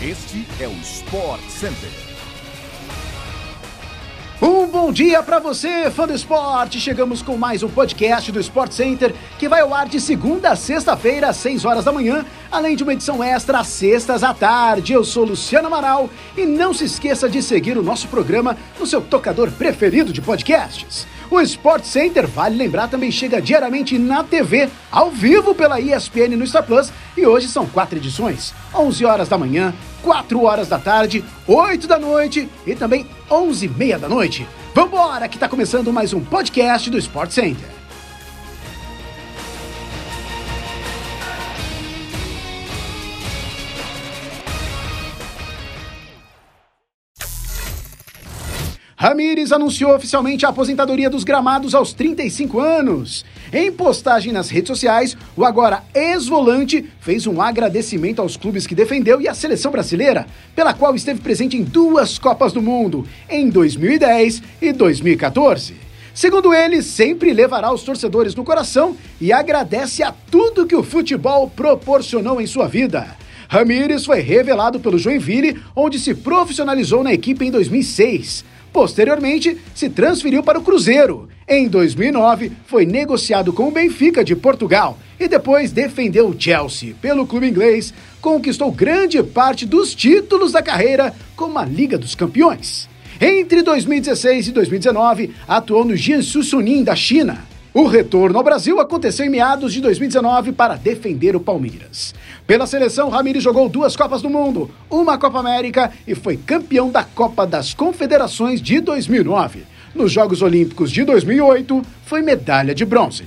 Este é o Sport Center. Um bom dia para você, fã do esporte. Chegamos com mais um podcast do Sport Center, que vai ao ar de segunda a sexta-feira, às 6 horas da manhã, além de uma edição extra às sextas à tarde. Eu sou Luciano Amaral e não se esqueça de seguir o nosso programa no seu tocador preferido de podcasts. O Sport Center, vale lembrar, também chega diariamente na TV, ao vivo pela ESPN no Star Plus, e hoje são quatro edições: 11 horas da manhã, 4 horas da tarde, 8 da noite e também 11 e meia da noite. Vambora, que está começando mais um podcast do Sport Center. Ramires anunciou oficialmente a aposentadoria dos gramados aos 35 anos. Em postagem nas redes sociais, o agora ex-volante fez um agradecimento aos clubes que defendeu e à seleção brasileira, pela qual esteve presente em duas Copas do Mundo, em 2010 e 2014. Segundo ele, sempre levará os torcedores no coração e agradece a tudo que o futebol proporcionou em sua vida. Ramires foi revelado pelo Joinville, onde se profissionalizou na equipe em 2006. Posteriormente, se transferiu para o Cruzeiro. Em 2009, foi negociado com o Benfica de Portugal e depois defendeu o Chelsea. Pelo clube inglês, conquistou grande parte dos títulos da carreira, como a Liga dos Campeões. Entre 2016 e 2019, atuou no Jiangsu Suning da China. O retorno ao Brasil aconteceu em meados de 2019 para defender o Palmeiras. Pela seleção, Ramires jogou duas Copas do Mundo, uma Copa América e foi campeão da Copa das Confederações de 2009. Nos Jogos Olímpicos de 2008, foi medalha de bronze.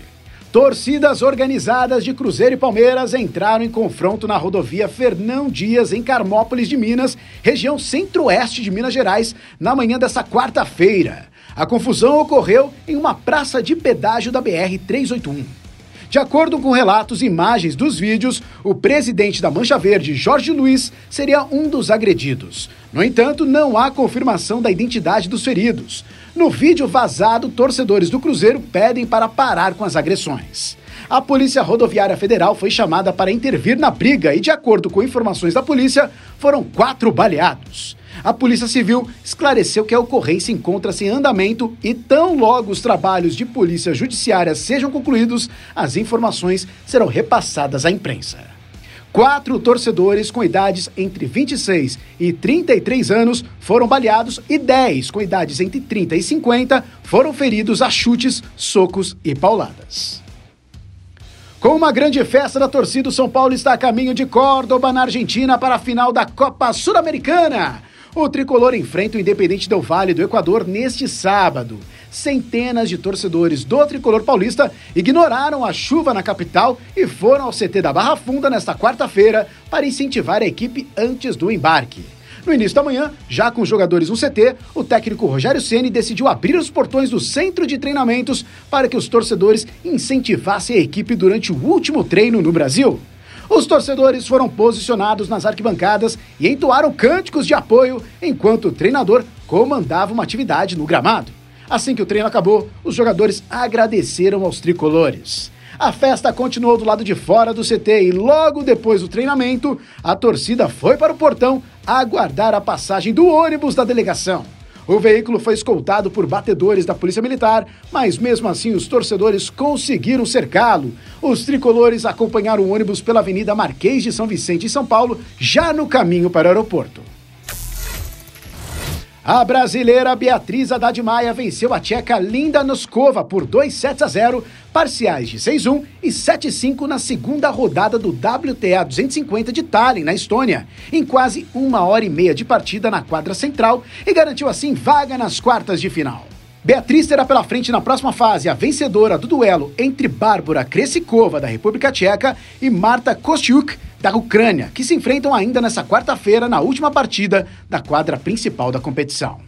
Torcidas organizadas de Cruzeiro e Palmeiras entraram em confronto na rodovia Fernão Dias, em Carmópolis de Minas, região centro-oeste de Minas Gerais, na manhã desta quarta-feira. A confusão ocorreu em uma praça de pedágio da BR-381. De acordo com relatos e imagens dos vídeos, o presidente da Mancha Verde, Jorge Luiz, seria um dos agredidos. No entanto, não há confirmação da identidade dos feridos. No vídeo vazado, torcedores do Cruzeiro pedem para parar com as agressões. A Polícia Rodoviária Federal foi chamada para intervir na briga e, de acordo com informações da polícia, foram quatro baleados. A Polícia Civil esclareceu que a ocorrência encontra-se em andamento e, tão logo os trabalhos de polícia judiciária sejam concluídos, as informações serão repassadas à imprensa. Quatro torcedores com idades entre 26 e 33 anos foram baleados e 10 com idades entre 30 e 50 foram feridos a chutes, socos e pauladas. Com uma grande festa da torcida, o São Paulo está a caminho de Córdoba, na Argentina, para a final da Copa Sul-Americana. O tricolor enfrenta o Independente Del Vale do Equador neste sábado. Centenas de torcedores do tricolor paulista ignoraram a chuva na capital e foram ao CT da Barra Funda nesta quarta-feira para incentivar a equipe antes do embarque. No início da manhã, já com os jogadores no CT, o técnico Rogério Ceni decidiu abrir os portões do centro de treinamentos para que os torcedores incentivassem a equipe durante o último treino no Brasil. Os torcedores foram posicionados nas arquibancadas e entoaram cânticos de apoio enquanto o treinador comandava uma atividade no gramado. Assim que o treino acabou, os jogadores agradeceram aos tricolores. A festa continuou do lado de fora do CT e logo depois do treinamento, a torcida foi para o portão aguardar a passagem do ônibus da delegação. O veículo foi escoltado por batedores da Polícia Militar, mas mesmo assim os torcedores conseguiram cercá-lo. Os tricolores acompanharam o ônibus pela Avenida Marquês de São Vicente, em São Paulo, já no caminho para o aeroporto. A brasileira Beatriz Haddad Maia venceu a tcheca Linda Noskova por 2 sets a 0, parciais de 6-1 e 7-5 na segunda rodada do WTA 250 de Tallinn, na Estônia, em quase uma hora e meia de partida na quadra central e garantiu assim vaga nas quartas de final. Beatriz terá pela frente na próxima fase a vencedora do duelo entre Bárbara Kresikova, da República Tcheca, e Marta Kostiuk, da Ucrânia, que se enfrentam ainda nessa quarta-feira na última partida da quadra principal da competição.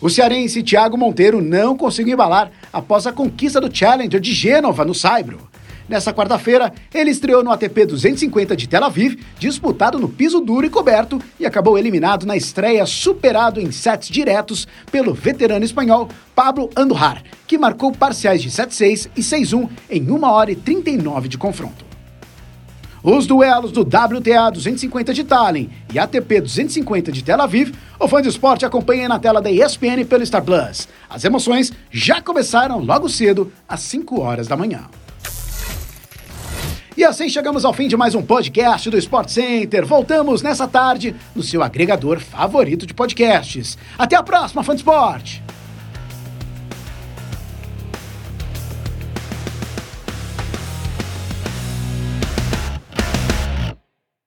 O cearense Thiago Monteiro não conseguiu embalar após a conquista do Challenger de Gênova, no Saibro. Nessa quarta-feira, ele estreou no ATP 250 de Tel Aviv, disputado no piso duro e coberto, e acabou eliminado na estreia, superado em sets diretos pelo veterano espanhol Pablo Andujar, que marcou parciais de 7-6 e 6-1 em 1 hora e 39 de confronto. Os duelos do WTA 250 de Tallinn e ATP 250 de Tel Aviv, o fã de esporte acompanha na tela da ESPN pelo Star Plus. As emoções já começaram logo cedo, às 5 horas da manhã. E assim chegamos ao fim de mais um podcast do Sport Center. Voltamos nessa tarde no seu agregador favorito de podcasts. Até a próxima, fã de esporte!